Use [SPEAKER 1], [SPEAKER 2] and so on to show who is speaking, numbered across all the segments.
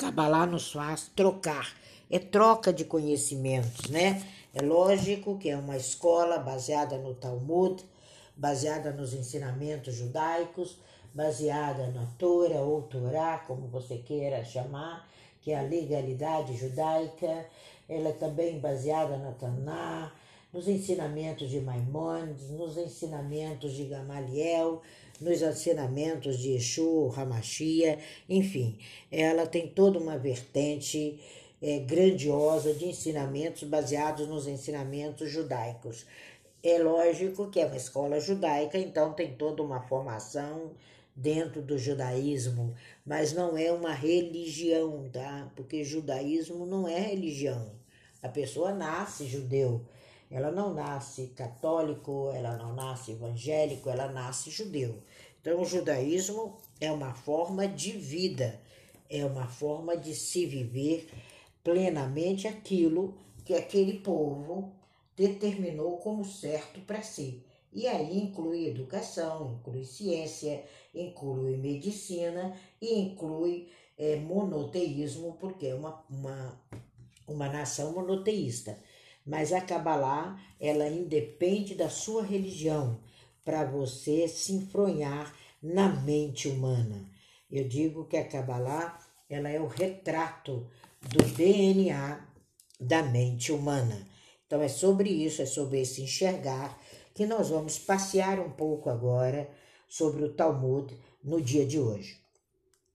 [SPEAKER 1] Kabbalah nos faz trocar, é troca de conhecimentos, né? É lógico que é uma escola baseada no Talmud, baseada nos ensinamentos judaicos, baseada na Torá ou Torá, como você queira chamar, que é a legalidade judaica. Ela é também baseada na Taná, nos ensinamentos de Maimonides, nos ensinamentos de Gamaliel, nos ensinamentos de Yeshua, Hamashia, enfim, ela tem toda uma vertente é, grandiosa de ensinamentos baseados nos ensinamentos judaicos. É lógico que é uma escola judaica, então tem toda uma formação dentro do judaísmo, mas não é uma religião, tá? Porque judaísmo não é religião. A pessoa nasce judeu, ela não nasce católico, ela não nasce evangélico, ela nasce judeu. Então, o judaísmo é uma forma de vida, é uma forma de se viver plenamente aquilo que aquele povo determinou como certo para si. E aí inclui educação, inclui ciência, inclui medicina e inclui é, monoteísmo, porque é uma, uma, uma nação monoteísta. Mas a Kabbalah, ela independe da sua religião para você se enfronhar na mente humana. Eu digo que a Kabbalah, ela é o retrato do DNA da mente humana. Então é sobre isso, é sobre esse enxergar que nós vamos passear um pouco agora sobre o Talmud no dia de hoje.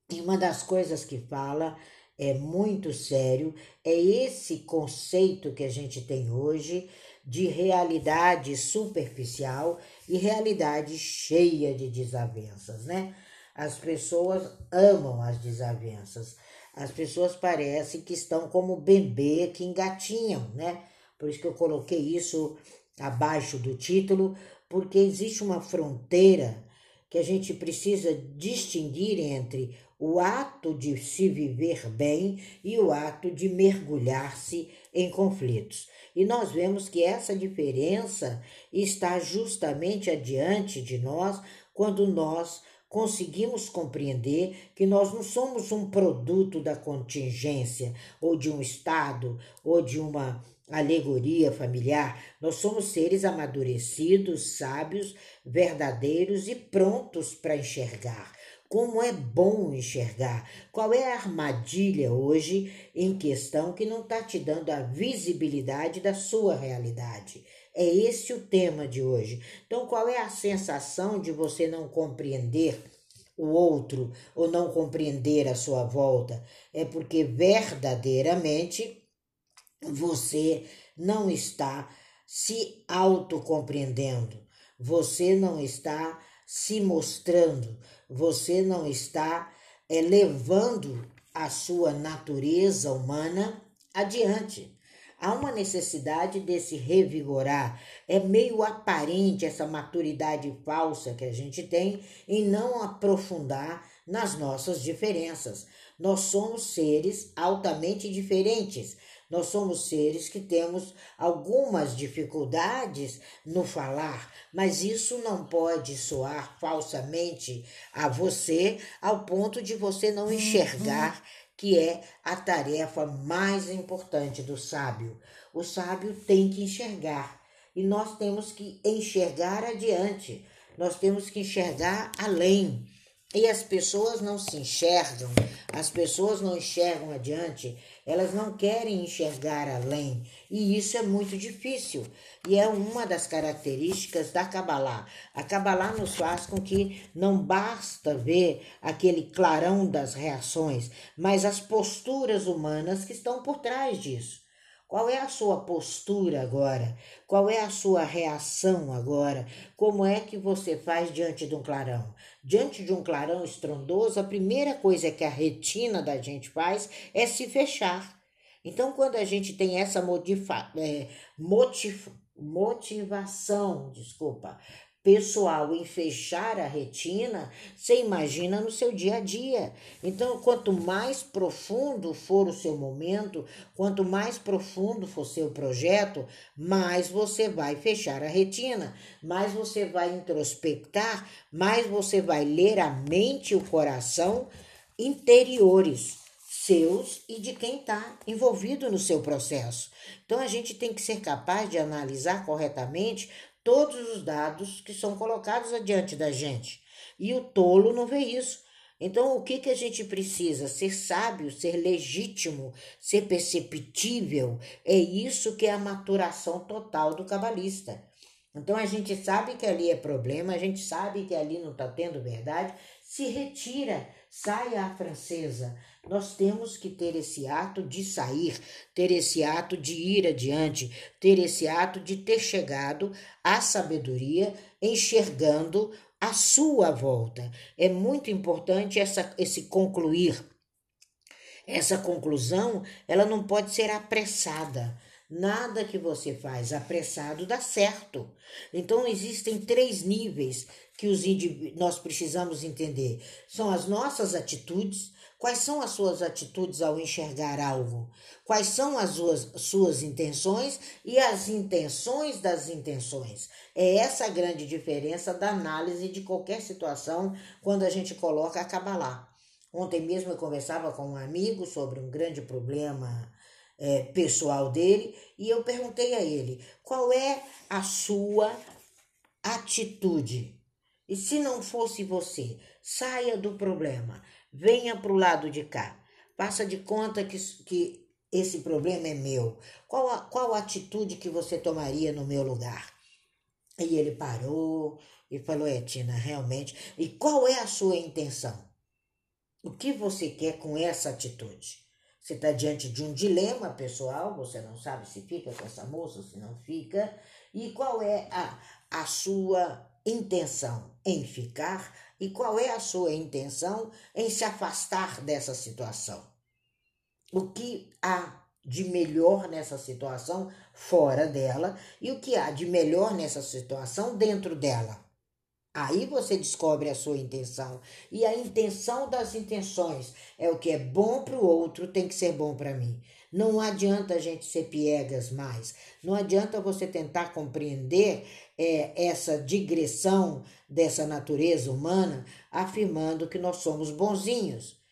[SPEAKER 1] E uma das coisas que fala é muito sério, é esse conceito que a gente tem hoje de realidade superficial e realidade cheia de desavenças, né? As pessoas amam as desavenças. As pessoas parecem que estão como bebê que engatinham, né? Por isso que eu coloquei isso abaixo do título, porque existe uma fronteira que a gente precisa distinguir entre o ato de se viver bem e o ato de mergulhar-se em conflitos. E nós vemos que essa diferença está justamente adiante de nós quando nós conseguimos compreender que nós não somos um produto da contingência ou de um estado ou de uma alegoria familiar, nós somos seres amadurecidos, sábios, verdadeiros e prontos para enxergar. Como é bom enxergar. Qual é a armadilha hoje em questão que não está te dando a visibilidade da sua realidade? É esse o tema de hoje. Então, qual é a sensação de você não compreender o outro ou não compreender a sua volta? É porque verdadeiramente você não está se autocompreendendo, você não está se mostrando, você não está é, levando a sua natureza humana adiante. Há uma necessidade de se revigorar. É meio aparente essa maturidade falsa que a gente tem em não aprofundar nas nossas diferenças. Nós somos seres altamente diferentes, nós somos seres que temos algumas dificuldades no falar, mas isso não pode soar falsamente a você ao ponto de você não enxergar que é a tarefa mais importante do sábio. O sábio tem que enxergar e nós temos que enxergar adiante, nós temos que enxergar além. E as pessoas não se enxergam, as pessoas não enxergam adiante, elas não querem enxergar além, e isso é muito difícil. E é uma das características da Kabbalah. A Kabbalah nos faz com que não basta ver aquele clarão das reações, mas as posturas humanas que estão por trás disso. Qual é a sua postura agora? Qual é a sua reação agora? Como é que você faz diante de um clarão? Diante de um clarão estrondoso, a primeira coisa que a retina da gente faz é se fechar. Então, quando a gente tem essa é, motiv, motivação, desculpa, pessoal em fechar a retina, você imagina no seu dia a dia. Então, quanto mais profundo for o seu momento, quanto mais profundo for seu projeto, mais você vai fechar a retina, mais você vai introspectar, mais você vai ler a mente e o coração interiores seus e de quem está envolvido no seu processo. Então a gente tem que ser capaz de analisar corretamente todos os dados que são colocados adiante da gente. E o tolo não vê isso. Então, o que, que a gente precisa? Ser sábio, ser legítimo, ser perceptível. É isso que é a maturação total do cabalista. Então, a gente sabe que ali é problema, a gente sabe que ali não está tendo verdade, se retira, sai à francesa. Nós temos que ter esse ato de sair, ter esse ato de ir adiante, ter esse ato de ter chegado à sabedoria, enxergando a sua volta. É muito importante essa, esse concluir. Essa conclusão, ela não pode ser apressada. Nada que você faz apressado dá certo. Então existem três níveis que os nós precisamos entender. São as nossas atitudes, Quais são as suas atitudes ao enxergar algo? Quais são as suas, suas intenções e as intenções das intenções? É essa a grande diferença da análise de qualquer situação quando a gente coloca a Kabbalah. Ontem mesmo eu conversava com um amigo sobre um grande problema é, pessoal dele e eu perguntei a ele qual é a sua atitude. E se não fosse você, saia do problema. Venha para o lado de cá. Faça de conta que, que esse problema é meu. Qual a, qual a atitude que você tomaria no meu lugar? E ele parou e falou: É, Tina, realmente. E qual é a sua intenção? O que você quer com essa atitude? Você está diante de um dilema pessoal, você não sabe se fica com essa moça, se não fica. E qual é a, a sua intenção em ficar e qual é a sua intenção em se afastar dessa situação. O que há de melhor nessa situação fora dela e o que há de melhor nessa situação dentro dela. Aí você descobre a sua intenção. E a intenção das intenções é o que é bom para o outro, tem que ser bom para mim. Não adianta a gente ser piegas mais. Não adianta você tentar compreender é, essa digressão dessa natureza humana, afirmando que nós somos bonzinhos.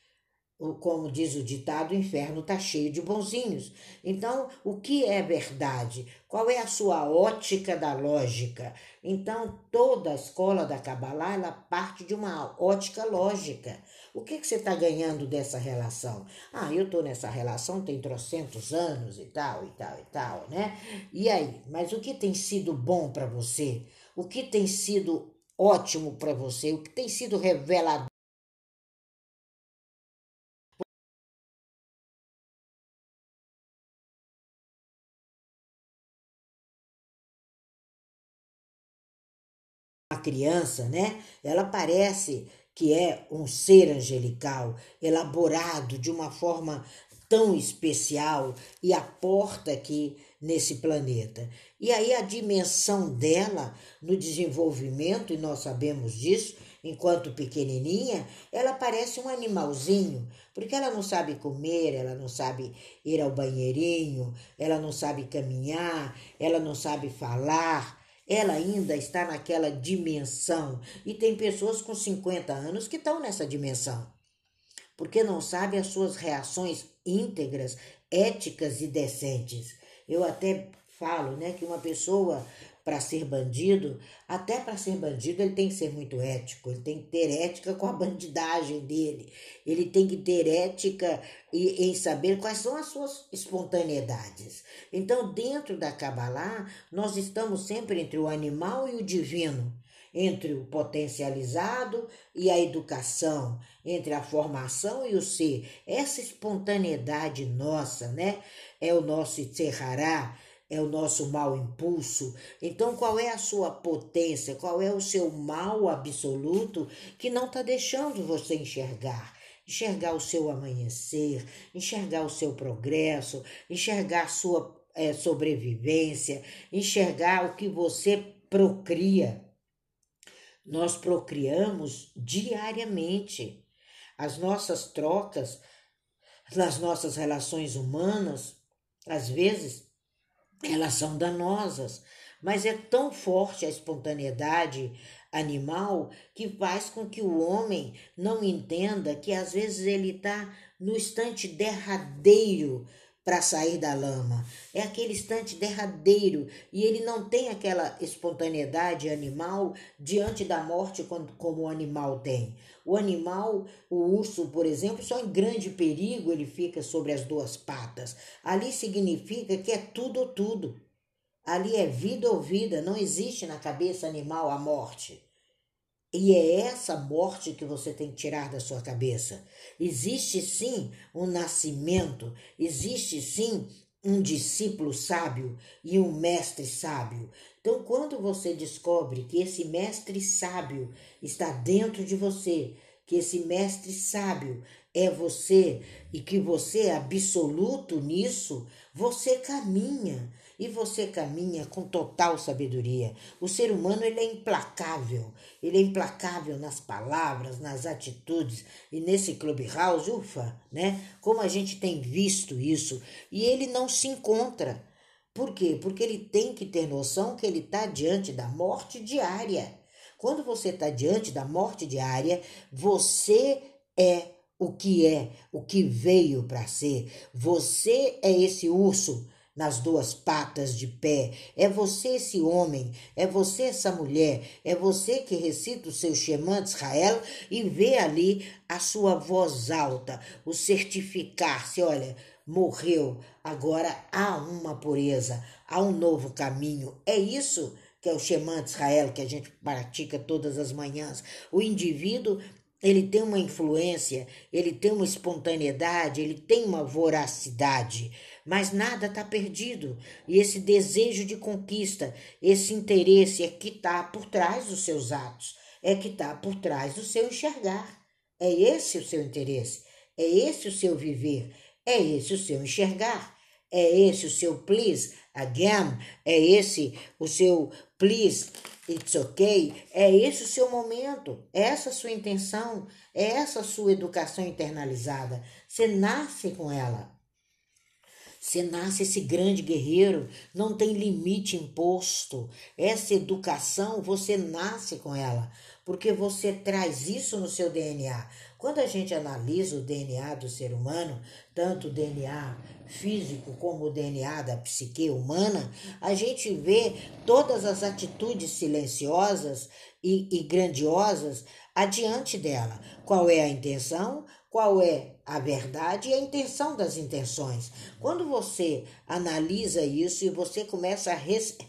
[SPEAKER 1] Como diz o ditado, o inferno está cheio de bonzinhos. Então, o que é verdade? Qual é a sua ótica da lógica? Então, toda a escola da Kabbalah ela parte de uma ótica lógica. O que, que você está ganhando dessa relação? Ah, eu estou nessa relação tem trocentos anos e tal, e tal, e tal, né? E aí? Mas o que tem sido bom para você? O que tem sido ótimo para você? O que tem sido revelador? A criança, né? Ela parece que é um ser angelical, elaborado de uma forma tão especial e aporta aqui nesse planeta. E aí a dimensão dela no desenvolvimento, e nós sabemos disso, enquanto pequenininha, ela parece um animalzinho, porque ela não sabe comer, ela não sabe ir ao banheirinho, ela não sabe caminhar, ela não sabe falar, ela ainda está naquela dimensão. E tem pessoas com 50 anos que estão nessa dimensão. Porque não sabe as suas reações íntegras, éticas e decentes. Eu até falo, né, que uma pessoa para ser bandido, até para ser bandido ele tem que ser muito ético, ele tem que ter ética com a bandidagem dele, ele tem que ter ética e, em saber quais são as suas espontaneidades. Então, dentro da Kabbalah, nós estamos sempre entre o animal e o divino, entre o potencializado e a educação, entre a formação e o ser. Essa espontaneidade nossa, né? É o nosso Tserhará, é o nosso mau impulso. Então, qual é a sua potência? Qual é o seu mal absoluto que não está deixando você enxergar? Enxergar o seu amanhecer, enxergar o seu progresso, enxergar sua é, sobrevivência, enxergar o que você procria. Nós procriamos diariamente. As nossas trocas nas nossas relações humanas, às vezes, elas são danosas, mas é tão forte a espontaneidade, animal que faz com que o homem não entenda que às vezes ele está no instante derradeiro para sair da lama. É aquele instante derradeiro e ele não tem aquela espontaneidade animal diante da morte como o animal tem. O animal, o urso, por exemplo, só em grande perigo ele fica sobre as duas patas. Ali significa que é tudo ou tudo. Ali é vida ou vida, não existe na cabeça animal a morte. E é essa morte que você tem que tirar da sua cabeça. Existe sim um nascimento, existe sim um discípulo sábio e um mestre sábio. Então, quando você descobre que esse mestre sábio está dentro de você, que esse mestre sábio é você e que você é absoluto nisso, você caminha e você caminha com total sabedoria. O ser humano ele é implacável, ele é implacável nas palavras, nas atitudes e nesse clubhouse, ufa, né? Como a gente tem visto isso e ele não se encontra. Por quê? Porque ele tem que ter noção que ele está diante da morte diária. Quando você está diante da morte diária, você é o que é, o que veio para ser. Você é esse urso nas duas patas de pé. É você esse homem, é você essa mulher, é você que recita o seu Shema de Israel e vê ali a sua voz alta, o certificar-se, olha, morreu, agora há uma pureza, há um novo caminho. É isso que é o Shema de Israel que a gente pratica todas as manhãs. O indivíduo ele tem uma influência, ele tem uma espontaneidade, ele tem uma voracidade mas nada está perdido. E esse desejo de conquista, esse interesse é que está por trás dos seus atos, é que está por trás do seu enxergar. É esse o seu interesse, é esse o seu viver, é esse o seu enxergar, é esse o seu please again, é esse o seu please it's okay, é esse o seu momento, essa a sua intenção, é essa a sua educação internalizada. Você nasce com ela. Você nasce esse grande guerreiro, não tem limite imposto. Essa educação, você nasce com ela, porque você traz isso no seu DNA. Quando a gente analisa o DNA do ser humano, tanto o DNA físico como o DNA da psique humana, a gente vê todas as atitudes silenciosas e, e grandiosas adiante dela. Qual é a intenção? qual é a verdade e a intenção das intenções. Quando você analisa isso e você começa a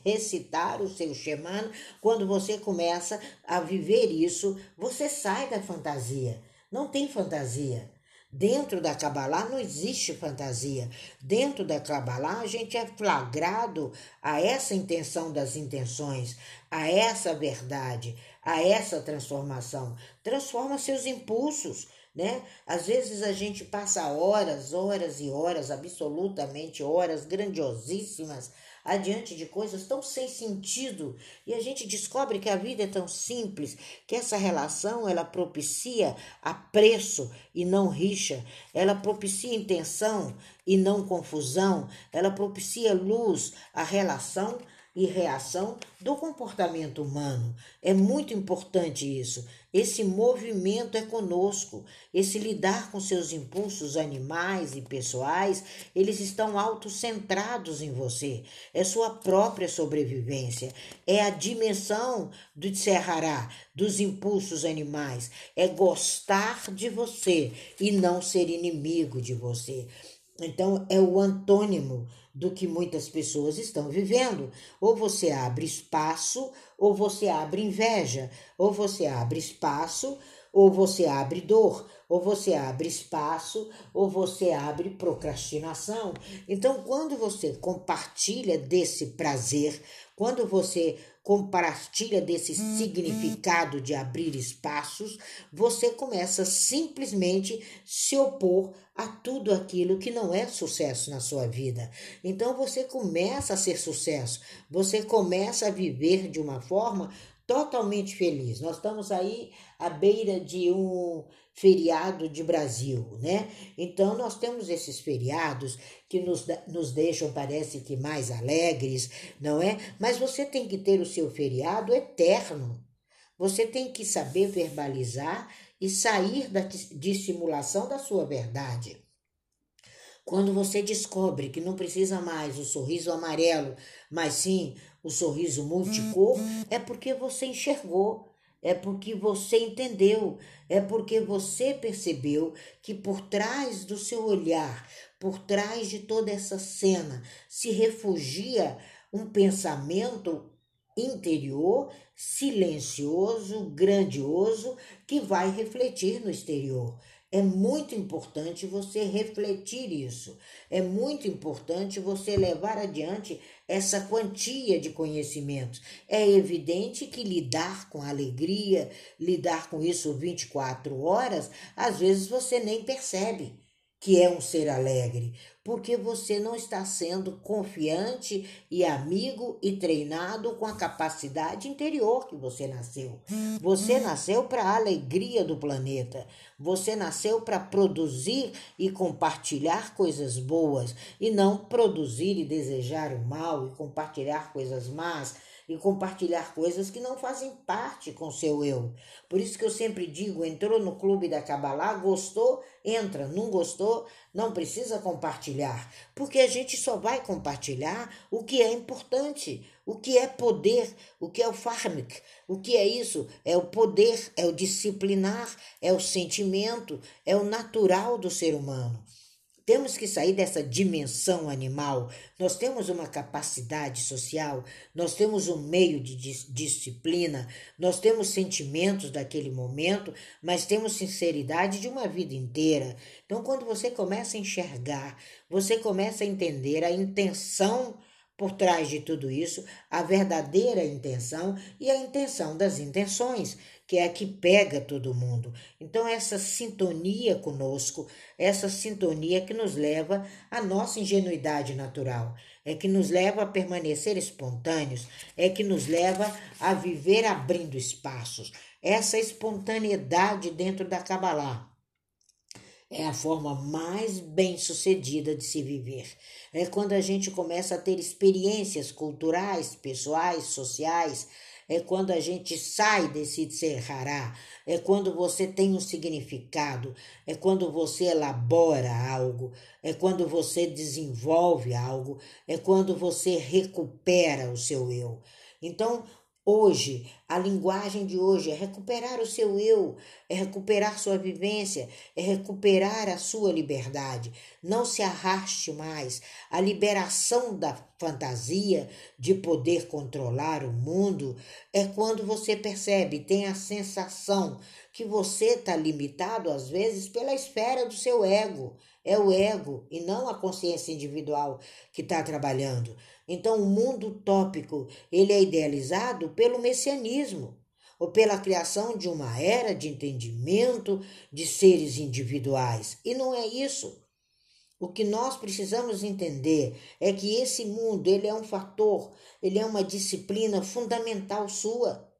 [SPEAKER 1] recitar o seu Shemana, quando você começa a viver isso, você sai da fantasia. Não tem fantasia. Dentro da Kabbalah não existe fantasia. Dentro da Kabbalah a gente é flagrado a essa intenção das intenções, a essa verdade, a essa transformação. Transforma seus impulsos né? Às vezes a gente passa horas, horas e horas, absolutamente horas grandiosíssimas, adiante de coisas tão sem sentido, e a gente descobre que a vida é tão simples, que essa relação ela propicia apreço e não rixa, ela propicia intenção e não confusão, ela propicia luz à relação e reação do comportamento humano. É muito importante isso. Esse movimento é conosco. Esse lidar com seus impulsos animais e pessoais, eles estão autocentrados em você. É sua própria sobrevivência. É a dimensão do Tserrará, dos impulsos animais. É gostar de você e não ser inimigo de você. Então, é o antônimo do que muitas pessoas estão vivendo. Ou você abre espaço, ou você abre inveja, ou você abre espaço, ou você abre dor, ou você abre espaço, ou você abre procrastinação. Então, quando você compartilha desse prazer, quando você compartilha desse uhum. significado de abrir espaços, você começa simplesmente se opor a tudo aquilo que não é sucesso na sua vida. Então você começa a ser sucesso, você começa a viver de uma forma totalmente feliz. Nós estamos aí à beira de um feriado de Brasil, né? Então nós temos esses feriados que nos, nos deixam, parece que mais alegres, não é? Mas você tem que ter o seu feriado eterno. Você tem que saber verbalizar e sair da dissimulação da sua verdade. Quando você descobre que não precisa mais o sorriso amarelo, mas sim o sorriso multicor, é porque você enxergou, é porque você entendeu, é porque você percebeu que por trás do seu olhar, por trás de toda essa cena, se refugia um pensamento interior silencioso, grandioso, que vai refletir no exterior. É muito importante você refletir isso. É muito importante você levar adiante essa quantia de conhecimentos. É evidente que lidar com alegria, lidar com isso 24 horas, às vezes você nem percebe que é um ser alegre, porque você não está sendo confiante e amigo e treinado com a capacidade interior que você nasceu. Você nasceu para a alegria do planeta. Você nasceu para produzir e compartilhar coisas boas e não produzir e desejar o mal e compartilhar coisas más e compartilhar coisas que não fazem parte com seu eu. Por isso que eu sempre digo, entrou no clube da Kabbalah, gostou, entra, não gostou, não precisa compartilhar, porque a gente só vai compartilhar o que é importante, o que é poder, o que é o farmic, o que é isso? É o poder, é o disciplinar, é o sentimento, é o natural do ser humano. Temos que sair dessa dimensão animal. Nós temos uma capacidade social, nós temos um meio de disciplina, nós temos sentimentos daquele momento, mas temos sinceridade de uma vida inteira. Então, quando você começa a enxergar, você começa a entender a intenção por trás de tudo isso, a verdadeira intenção e a intenção das intenções que é a que pega todo mundo. Então, essa sintonia conosco, essa sintonia que nos leva à nossa ingenuidade natural, é que nos leva a permanecer espontâneos, é que nos leva a viver abrindo espaços. Essa espontaneidade dentro da Kabbalah é a forma mais bem sucedida de se viver. É quando a gente começa a ter experiências culturais, pessoais, sociais, é quando a gente sai desse serrará, é quando você tem um significado, é quando você elabora algo, é quando você desenvolve algo, é quando você recupera o seu eu. Então, Hoje, a linguagem de hoje é recuperar o seu eu, é recuperar sua vivência, é recuperar a sua liberdade. Não se arraste mais. A liberação da fantasia de poder controlar o mundo é quando você percebe, tem a sensação que você está limitado, às vezes, pela esfera do seu ego. É o ego e não a consciência individual que está trabalhando. Então, o mundo utópico ele é idealizado pelo messianismo ou pela criação de uma era de entendimento de seres individuais. E não é isso. O que nós precisamos entender é que esse mundo ele é um fator, ele é uma disciplina fundamental sua.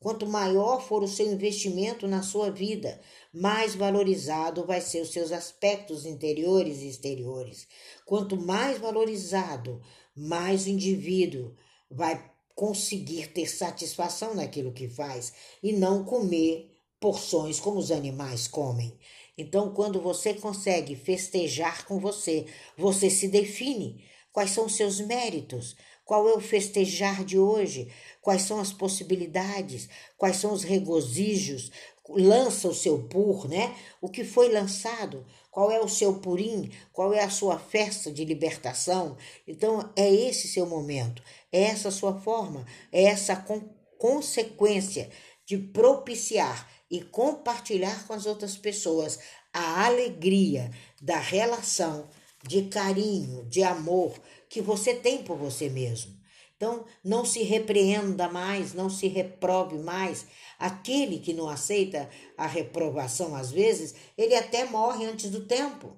[SPEAKER 1] Quanto maior for o seu investimento na sua vida, mais valorizado vai ser os seus aspectos interiores e exteriores. Quanto mais valorizado, mais o indivíduo vai conseguir ter satisfação naquilo que faz e não comer porções como os animais comem. Então, quando você consegue festejar com você, você se define. Quais são os seus méritos, qual é o festejar de hoje, quais são as possibilidades, quais são os regozijos, lança o seu pur, né? O que foi lançado, qual é o seu purim, qual é a sua festa de libertação. Então, é esse seu momento, é essa sua forma, é essa con consequência de propiciar e compartilhar com as outras pessoas a alegria da relação de carinho, de amor que você tem por você mesmo. Então, não se repreenda mais, não se reprove mais. Aquele que não aceita a reprovação, às vezes, ele até morre antes do tempo,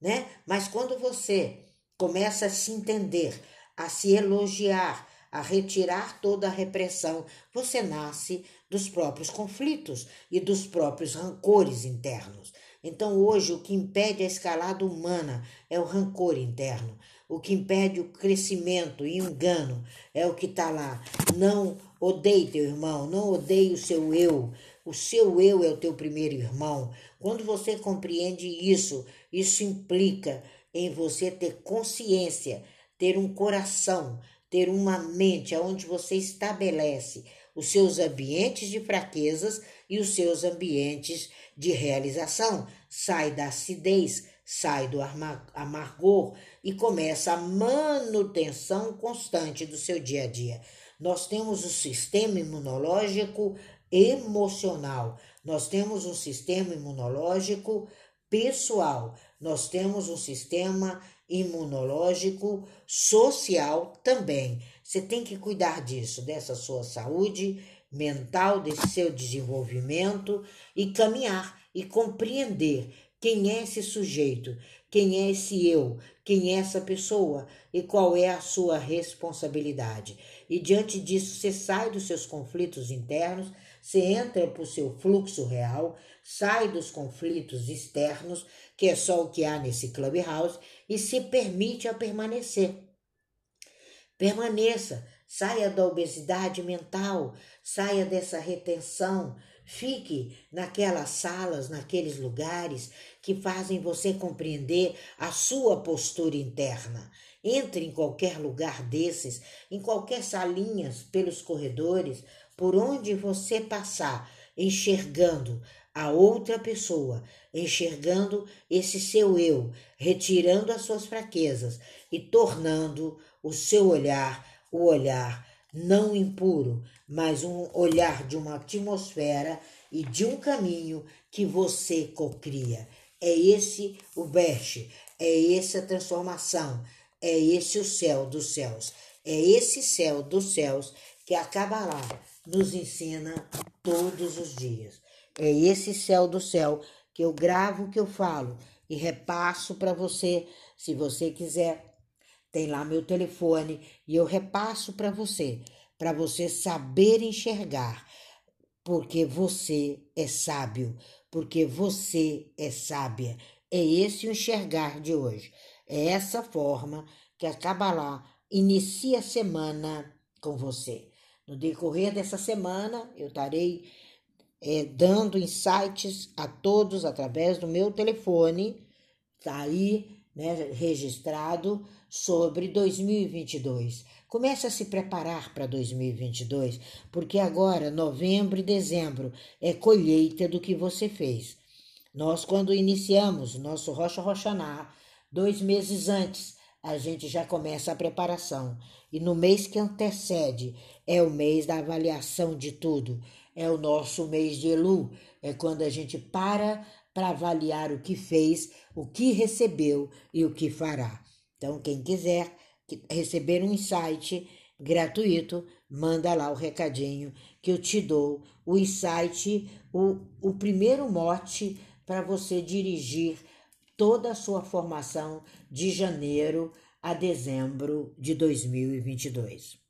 [SPEAKER 1] né? Mas quando você começa a se entender, a se elogiar, a retirar toda a repressão, você nasce dos próprios conflitos e dos próprios rancores internos. Então, hoje, o que impede a escalada humana é o rancor interno. O que impede o crescimento e engano é o que está lá. Não odeie teu irmão, não odeie o seu eu. O seu eu é o teu primeiro irmão. Quando você compreende isso, isso implica em você ter consciência, ter um coração, ter uma mente onde você estabelece os seus ambientes de fraquezas e os seus ambientes de realização. Sai da acidez, sai do amargor e começa a manutenção constante do seu dia a dia. Nós temos o sistema imunológico emocional, nós temos um sistema imunológico pessoal, nós temos um sistema imunológico social também. Você tem que cuidar disso, dessa sua saúde mental, desse seu desenvolvimento e caminhar e compreender quem é esse sujeito, quem é esse eu, quem é essa pessoa e qual é a sua responsabilidade. E diante disso, você sai dos seus conflitos internos, você entra para o seu fluxo real, sai dos conflitos externos, que é só o que há nesse clubhouse, e se permite a permanecer. Permaneça, saia da obesidade mental, saia dessa retenção, fique naquelas salas, naqueles lugares que fazem você compreender a sua postura interna. Entre em qualquer lugar desses, em qualquer salinhas, pelos corredores, por onde você passar, enxergando a outra pessoa, enxergando esse seu eu, retirando as suas fraquezas e tornando o seu olhar o olhar não impuro, mas um olhar de uma atmosfera e de um caminho que você cocria. É esse o Best, é essa a transformação, é esse o céu dos céus, é esse céu dos céus que a Kabbalah nos ensina todos os dias. É esse céu do céu que eu gravo, que eu falo e repasso para você, se você quiser. Tem lá meu telefone e eu repasso para você, para você saber enxergar, porque você é sábio, porque você é sábia. É esse o enxergar de hoje. É essa forma que a Kabbalah inicia a semana com você. No decorrer dessa semana, eu estarei é, dando insights a todos através do meu telefone, está aí né, registrado sobre 2022. Comece a se preparar para 2022, porque agora, novembro e dezembro, é colheita do que você fez. Nós, quando iniciamos nosso Rocha Roxaná, dois meses antes, a gente já começa a preparação. E no mês que antecede é o mês da avaliação de tudo é o nosso mês de Elu, é quando a gente para para avaliar o que fez, o que recebeu e o que fará. Então, quem quiser receber um insight gratuito, manda lá o recadinho que eu te dou o insight, o, o primeiro mote para você dirigir toda a sua formação de janeiro a dezembro de 2022.